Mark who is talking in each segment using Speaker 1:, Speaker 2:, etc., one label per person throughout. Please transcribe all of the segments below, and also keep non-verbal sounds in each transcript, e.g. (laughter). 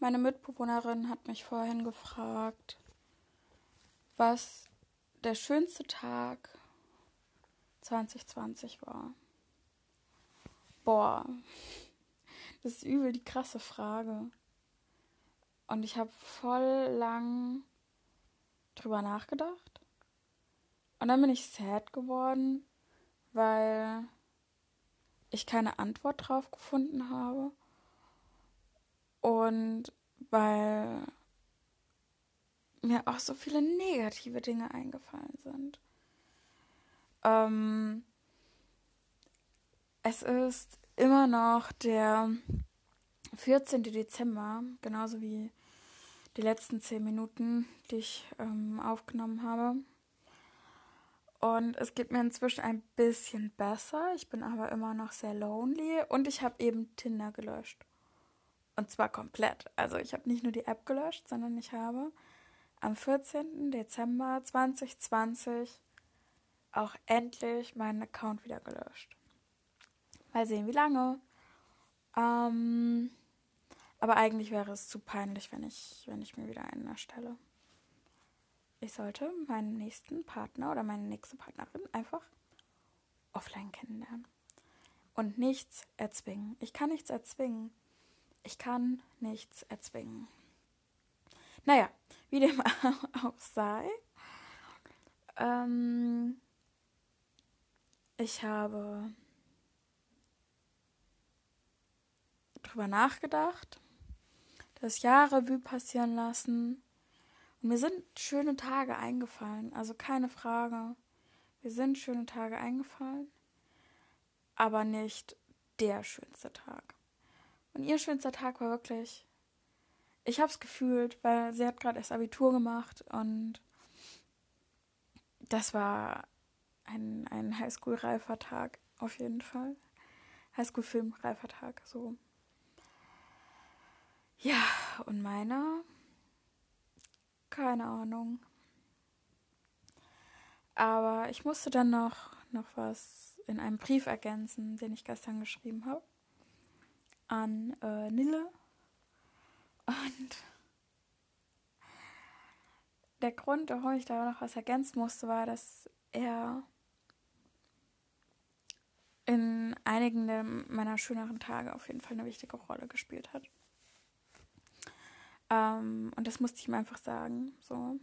Speaker 1: Meine Mitbewohnerin hat mich vorhin gefragt, was der schönste Tag 2020 war. Boah, das ist übel die krasse Frage. Und ich habe voll lang drüber nachgedacht. Und dann bin ich sad geworden, weil ich keine Antwort drauf gefunden habe. Und weil mir auch so viele negative Dinge eingefallen sind. Ähm, es ist immer noch der 14. Dezember, genauso wie die letzten zehn Minuten, die ich ähm, aufgenommen habe. Und es geht mir inzwischen ein bisschen besser. Ich bin aber immer noch sehr lonely und ich habe eben Tinder gelöscht. Und zwar komplett. Also ich habe nicht nur die App gelöscht, sondern ich habe am 14. Dezember 2020 auch endlich meinen Account wieder gelöscht. Mal sehen, wie lange. Ähm, aber eigentlich wäre es zu peinlich, wenn ich, wenn ich mir wieder einen erstelle. Ich sollte meinen nächsten Partner oder meine nächste Partnerin einfach offline kennenlernen. Und nichts erzwingen. Ich kann nichts erzwingen. Ich kann nichts erzwingen. Naja, wie dem (laughs) auch sei. Ähm, ich habe drüber nachgedacht das Jahr Revue passieren lassen. Und mir sind schöne Tage eingefallen, also keine Frage. Mir sind schöne Tage eingefallen, aber nicht der schönste Tag. Und ihr schönster Tag war wirklich, ich habe es gefühlt, weil sie hat gerade erst Abitur gemacht und das war ein, ein Highschool-reifer Tag, auf jeden Fall. Highschool-Film-reifer Tag, so. Ja, und meiner? Keine Ahnung. Aber ich musste dann noch, noch was in einem Brief ergänzen, den ich gestern geschrieben habe. An äh, Nille. Und der Grund, warum ich da noch was ergänzen musste, war, dass er in einigen meiner schöneren Tage auf jeden Fall eine wichtige Rolle gespielt hat. Ähm, und das musste ich ihm einfach sagen. So.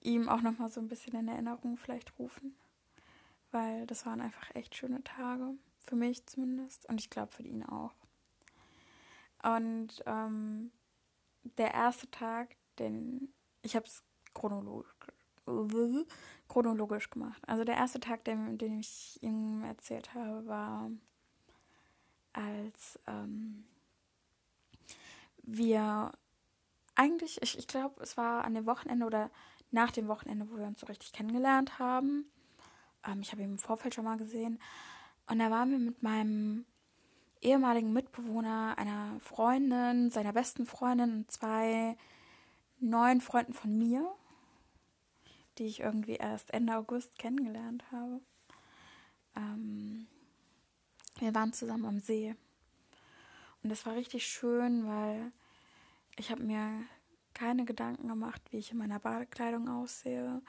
Speaker 1: Ihm auch nochmal so ein bisschen in Erinnerung vielleicht rufen. Weil das waren einfach echt schöne Tage. Für mich zumindest. Und ich glaube für ihn auch. Und ähm, der erste Tag, den ich habe es chronologisch, chronologisch gemacht. Also der erste Tag, den, den ich ihm erzählt habe, war als ähm, wir eigentlich, ich, ich glaube, es war an dem Wochenende oder nach dem Wochenende, wo wir uns so richtig kennengelernt haben. Ähm, ich habe ihn im Vorfeld schon mal gesehen. Und da waren wir mit meinem ehemaligen Mitbewohner, einer Freundin, seiner besten Freundin und zwei neuen Freunden von mir, die ich irgendwie erst Ende August kennengelernt habe. Ähm, wir waren zusammen am See. Und das war richtig schön, weil ich habe mir keine Gedanken gemacht, wie ich in meiner Badekleidung aussehe,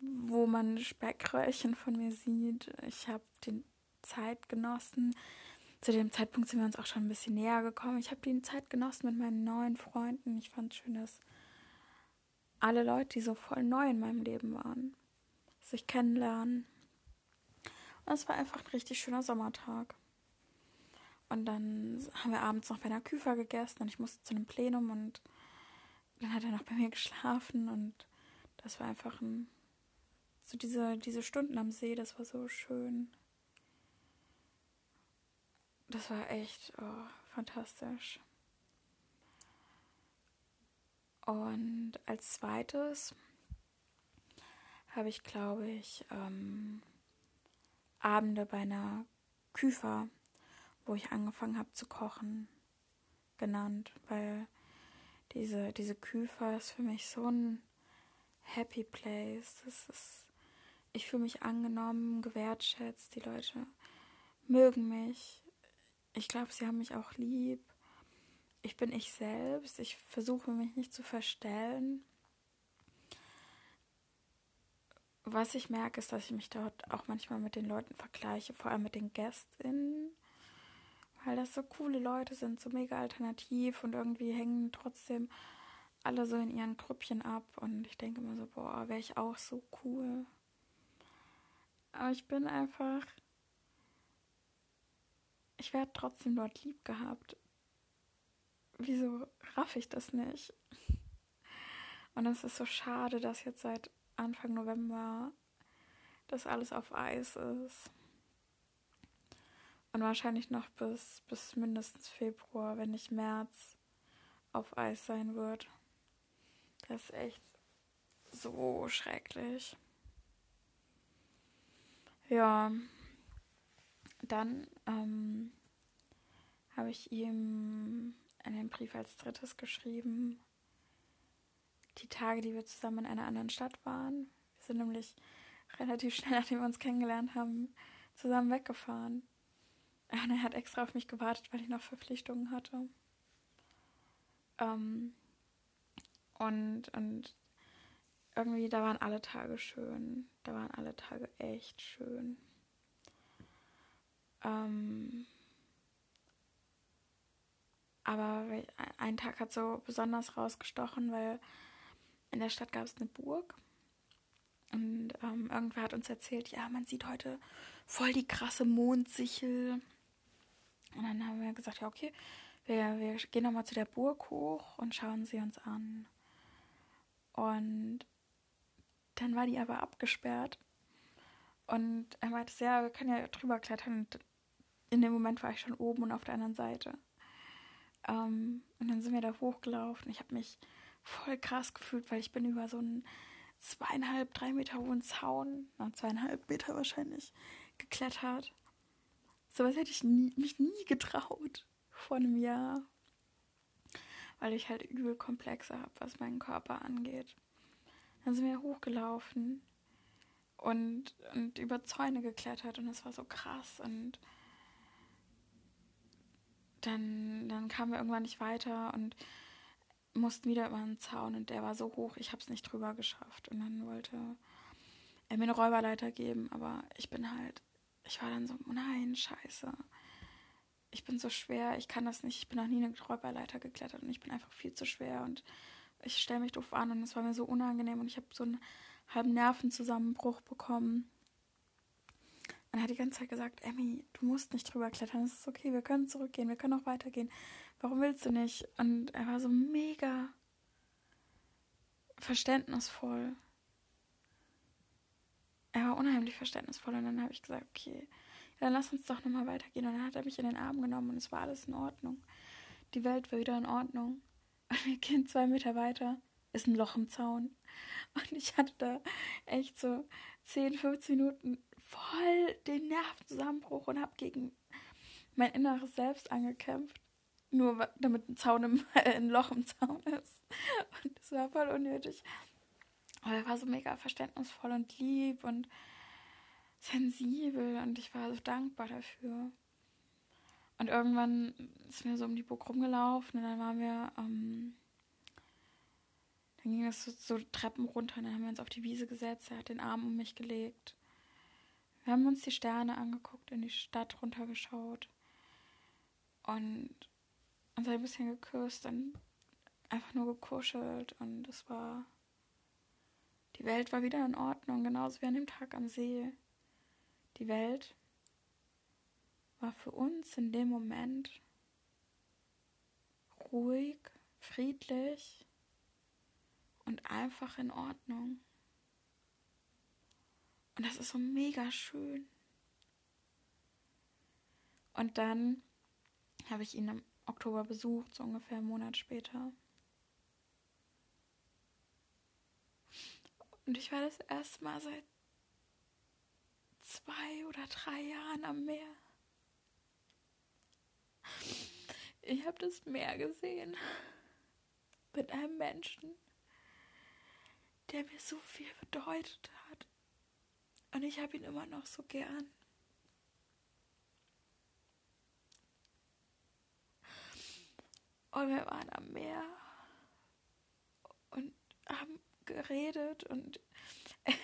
Speaker 1: wo man Speckröllchen von mir sieht. Ich habe die Zeit genossen. Zu dem Zeitpunkt sind wir uns auch schon ein bisschen näher gekommen. Ich habe die Zeit genossen mit meinen neuen Freunden. Ich fand es schön, dass alle Leute, die so voll neu in meinem Leben waren, sich kennenlernen. Und es war einfach ein richtig schöner Sommertag. Und dann haben wir abends noch bei einer Küfer gegessen und ich musste zu einem Plenum und dann hat er noch bei mir geschlafen und das war einfach ein, so diese, diese Stunden am See, das war so schön. Das war echt oh, fantastisch. Und als zweites habe ich, glaube ich, ähm, Abende bei einer Küfer wo ich angefangen habe zu kochen, genannt, weil diese, diese Küfer ist für mich so ein Happy Place. Das ist, ich fühle mich angenommen, gewertschätzt, die Leute mögen mich. Ich glaube, sie haben mich auch lieb. ich bin ich selbst. Ich versuche mich nicht zu verstellen. Was ich merke, ist, dass ich mich dort auch manchmal mit den Leuten vergleiche, vor allem mit den GästInnen, weil das so coole Leute sind, so mega alternativ und irgendwie hängen trotzdem alle so in ihren Grüppchen ab und ich denke immer so, boah, wäre ich auch so cool. Aber ich bin einfach, ich werde trotzdem dort lieb gehabt wieso raff ich das nicht? Und es ist so schade, dass jetzt seit Anfang November das alles auf Eis ist. Und wahrscheinlich noch bis, bis mindestens Februar, wenn nicht März, auf Eis sein wird. Das ist echt so schrecklich. Ja, dann ähm, habe ich ihm einen Brief als drittes geschrieben. Die Tage, die wir zusammen in einer anderen Stadt waren. Wir sind nämlich relativ schnell, (laughs) nachdem wir uns kennengelernt haben, zusammen weggefahren. Und er hat extra auf mich gewartet, weil ich noch Verpflichtungen hatte. Ähm, und, und irgendwie, da waren alle Tage schön. Da waren alle Tage echt schön. Ähm, aber ein Tag hat so besonders rausgestochen, weil in der Stadt gab es eine Burg. Und ähm, irgendwer hat uns erzählt, ja, man sieht heute voll die krasse Mondsichel. Und dann haben wir gesagt, ja, okay, wir, wir gehen nochmal zu der Burg hoch und schauen sie uns an. Und dann war die aber abgesperrt. Und er meinte, ja, wir können ja drüber klettern. Und in dem Moment war ich schon oben und auf der anderen Seite. Ähm, und dann sind wir da hochgelaufen. Ich habe mich voll krass gefühlt, weil ich bin über so einen zweieinhalb, drei Meter hohen Zaun, na, zweieinhalb Meter wahrscheinlich, geklettert. Sowas hätte ich nie, mich nie getraut vor einem Jahr. Weil ich halt übel Komplexe habe, was meinen Körper angeht. Dann sind wir hochgelaufen und, und über Zäune geklettert und es war so krass und dann, dann kamen wir irgendwann nicht weiter und mussten wieder über einen Zaun und der war so hoch, ich habe es nicht drüber geschafft. Und dann wollte er mir eine Räuberleiter geben, aber ich bin halt, ich war dann so, nein, scheiße. Ich bin so schwer, ich kann das nicht, ich bin noch nie eine Räuberleiter geklettert und ich bin einfach viel zu schwer und ich stelle mich doof an und es war mir so unangenehm und ich habe so einen halben Nervenzusammenbruch bekommen. Und er hat die ganze Zeit gesagt, Emmy, du musst nicht drüber klettern, es ist okay, wir können zurückgehen, wir können auch weitergehen. Warum willst du nicht? Und er war so mega verständnisvoll. Er war unheimlich verständnisvoll und dann habe ich gesagt, okay, dann lass uns doch nochmal weitergehen. Und dann hat er mich in den Arm genommen und es war alles in Ordnung. Die Welt war wieder in Ordnung. Und wir gehen zwei Meter weiter, ist ein Loch im Zaun. Und ich hatte da echt so 10, 15 Minuten voll den Nervenzusammenbruch und habe gegen mein inneres Selbst angekämpft. Nur damit ein Zaun im, (laughs) äh, ein Loch im Zaun ist. Und das war voll unnötig. Aber er war so mega verständnisvoll und lieb und sensibel und ich war so dankbar dafür. Und irgendwann ist mir so um die Burg rumgelaufen und dann waren wir, ähm, dann ging es so, so Treppen runter und dann haben wir uns auf die Wiese gesetzt. Er hat den Arm um mich gelegt. Wir haben uns die Sterne angeguckt, in die Stadt runtergeschaut und uns ein bisschen geküsst und einfach nur gekuschelt und es war die Welt war wieder in Ordnung, genauso wie an dem Tag am See. Die Welt war für uns in dem Moment ruhig, friedlich und einfach in Ordnung. Und das ist so mega schön. Und dann habe ich ihn im Oktober besucht, so ungefähr einen Monat später. Und ich war das erste Mal seit zwei oder drei Jahren am Meer. Ich habe das Meer gesehen mit einem Menschen, der mir so viel bedeutet hat. Und ich habe ihn immer noch so gern. Und wir waren am Meer und haben geredet und (laughs)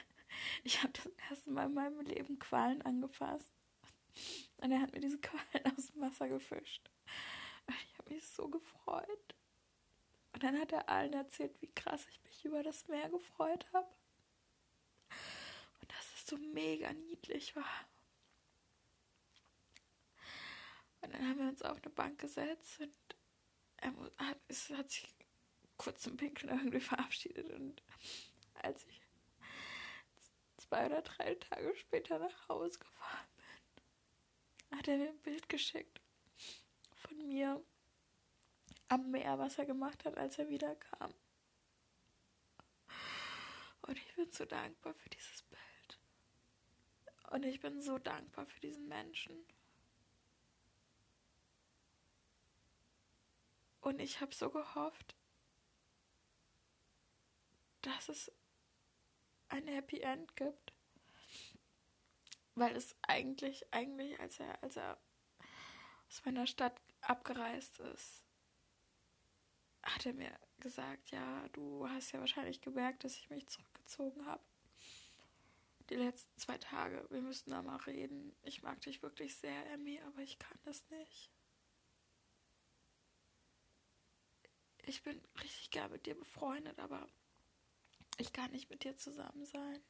Speaker 1: ich habe das erste Mal in meinem Leben Qualen angefasst. Und er hat mir diese Qualen aus dem Wasser gefischt. Und ich habe mich so gefreut. Und dann hat er allen erzählt, wie krass ich mich über das Meer gefreut habe. So mega niedlich war. Und dann haben wir uns auf eine Bank gesetzt und er hat, es hat sich kurz zum Pinkeln irgendwie verabschiedet. Und als ich zwei oder drei Tage später nach Hause gefahren bin, hat er mir ein Bild geschickt von mir am Meer, was er gemacht hat, als er wiederkam. Und ich bin so dankbar für dieses Bild. Und ich bin so dankbar für diesen Menschen. Und ich habe so gehofft, dass es ein Happy End gibt. Weil es eigentlich, eigentlich, als er, als er aus meiner Stadt abgereist ist, hat er mir gesagt, ja, du hast ja wahrscheinlich gemerkt, dass ich mich zurückgezogen habe. Die letzten zwei Tage, wir müssten da mal reden. Ich mag dich wirklich sehr, Emmy, aber ich kann das nicht. Ich bin richtig gern mit dir befreundet, aber ich kann nicht mit dir zusammen sein.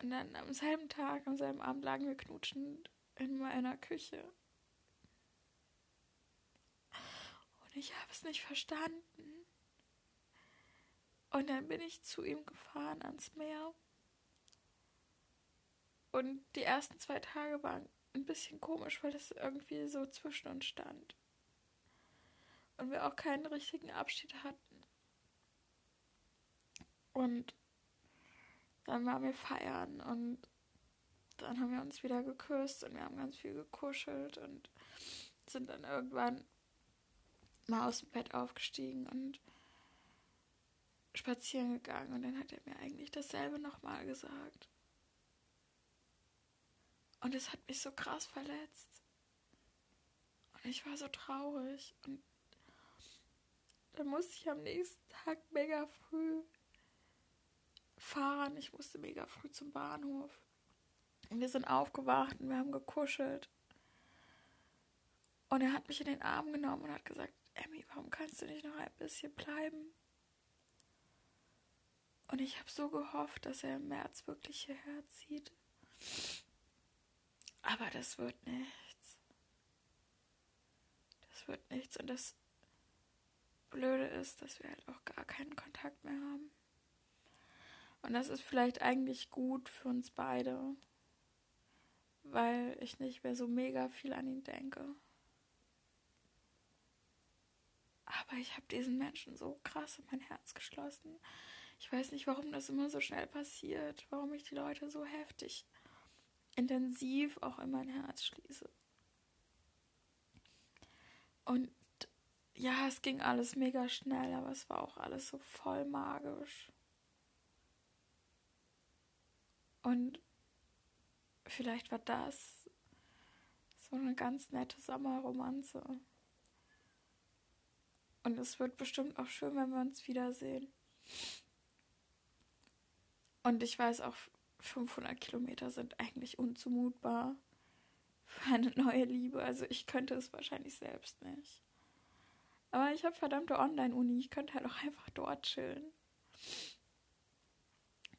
Speaker 1: Und dann am selben Tag, am selben Abend lagen wir knutschend in meiner Küche. Und ich habe es nicht verstanden. Und dann bin ich zu ihm gefahren ans Meer. Und die ersten zwei Tage waren ein bisschen komisch, weil es irgendwie so zwischen uns stand. Und wir auch keinen richtigen Abschied hatten. Und dann waren wir feiern und dann haben wir uns wieder geküsst und wir haben ganz viel gekuschelt und sind dann irgendwann mal aus dem Bett aufgestiegen und spazieren gegangen und dann hat er mir eigentlich dasselbe nochmal gesagt. Und es hat mich so krass verletzt. Und ich war so traurig. Und dann musste ich am nächsten Tag mega früh fahren. Ich musste mega früh zum Bahnhof. Und wir sind aufgewacht und wir haben gekuschelt. Und er hat mich in den Arm genommen und hat gesagt, Emmy, warum kannst du nicht noch ein bisschen bleiben? Und ich habe so gehofft, dass er im März wirklich hierher zieht. Aber das wird nichts. Das wird nichts. Und das Blöde ist, dass wir halt auch gar keinen Kontakt mehr haben. Und das ist vielleicht eigentlich gut für uns beide, weil ich nicht mehr so mega viel an ihn denke. Aber ich habe diesen Menschen so krass in mein Herz geschlossen. Ich weiß nicht, warum das immer so schnell passiert, warum ich die Leute so heftig, intensiv auch in mein Herz schließe. Und ja, es ging alles mega schnell, aber es war auch alles so voll magisch. Und vielleicht war das so eine ganz nette Sommerromanze. Und es wird bestimmt auch schön, wenn wir uns wiedersehen. Und ich weiß auch, 500 Kilometer sind eigentlich unzumutbar für eine neue Liebe. Also ich könnte es wahrscheinlich selbst nicht. Aber ich habe verdammte Online-Uni. Ich könnte halt auch einfach dort chillen.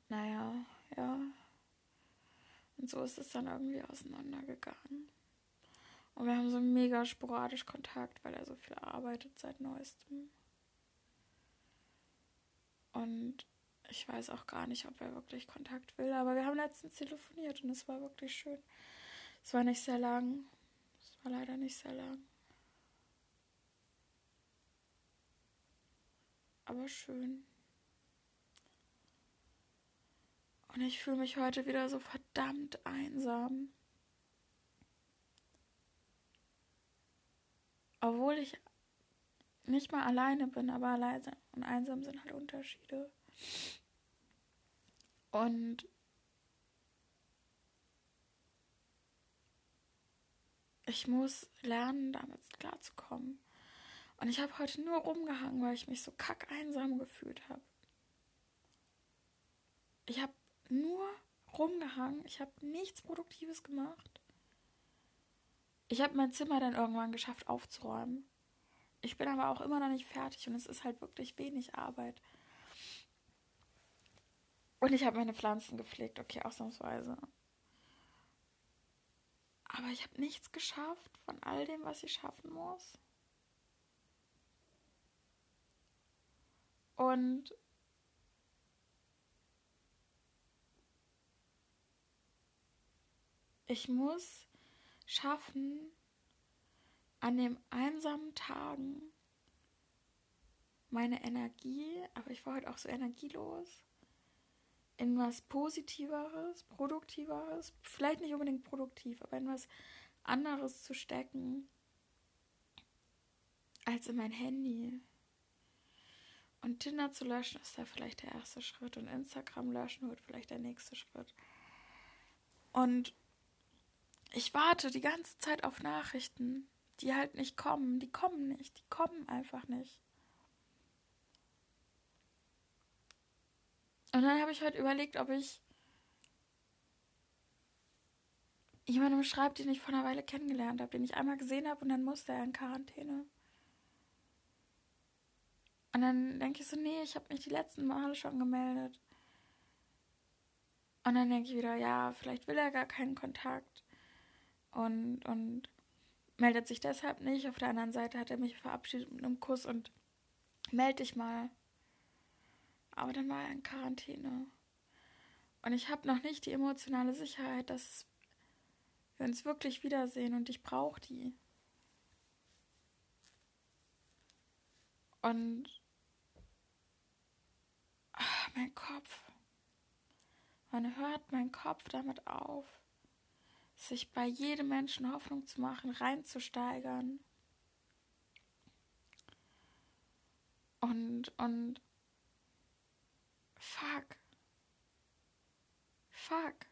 Speaker 1: Naja, ja. Und so ist es dann irgendwie auseinandergegangen. Und wir haben so mega sporadisch Kontakt, weil er so viel arbeitet seit neuestem. Und ich weiß auch gar nicht, ob er wirklich Kontakt will, aber wir haben letztens telefoniert und es war wirklich schön. Es war nicht sehr lang. Es war leider nicht sehr lang. Aber schön. Und ich fühle mich heute wieder so verdammt einsam. Obwohl ich nicht mal alleine bin, aber allein und einsam sind halt Unterschiede. Und ich muss lernen, damit klarzukommen. Und ich habe heute nur rumgehangen, weil ich mich so kack einsam gefühlt habe. Ich habe nur rumgehangen. Ich habe nichts Produktives gemacht. Ich habe mein Zimmer dann irgendwann geschafft aufzuräumen. Ich bin aber auch immer noch nicht fertig und es ist halt wirklich wenig Arbeit. Und ich habe meine Pflanzen gepflegt, okay, ausnahmsweise. Aber ich habe nichts geschafft von all dem, was ich schaffen muss. Und ich muss schaffen, an den einsamen Tagen meine Energie, aber ich war heute auch so energielos, in was Positiveres, Produktiveres, vielleicht nicht unbedingt produktiv, aber in was anderes zu stecken als in mein Handy. Und Tinder zu löschen ist da vielleicht der erste Schritt und Instagram löschen wird vielleicht der nächste Schritt. Und ich warte die ganze Zeit auf Nachrichten, die halt nicht kommen. Die kommen nicht, die kommen einfach nicht. Und dann habe ich heute überlegt, ob ich jemandem schreibe, den ich vor einer Weile kennengelernt habe, den ich einmal gesehen habe und dann musste er in Quarantäne. Und dann denke ich so, nee, ich habe mich die letzten Male schon gemeldet. Und dann denke ich wieder, ja, vielleicht will er gar keinen Kontakt. Und, und meldet sich deshalb nicht. Auf der anderen Seite hat er mich verabschiedet mit einem Kuss und melde dich mal. Aber dann war er in Quarantäne. Und ich habe noch nicht die emotionale Sicherheit, dass wir uns wirklich wiedersehen und ich brauche die. Und ach, mein Kopf. Man hört mein Kopf damit auf, sich bei jedem Menschen Hoffnung zu machen, reinzusteigern. Und, und fuck. Fuck.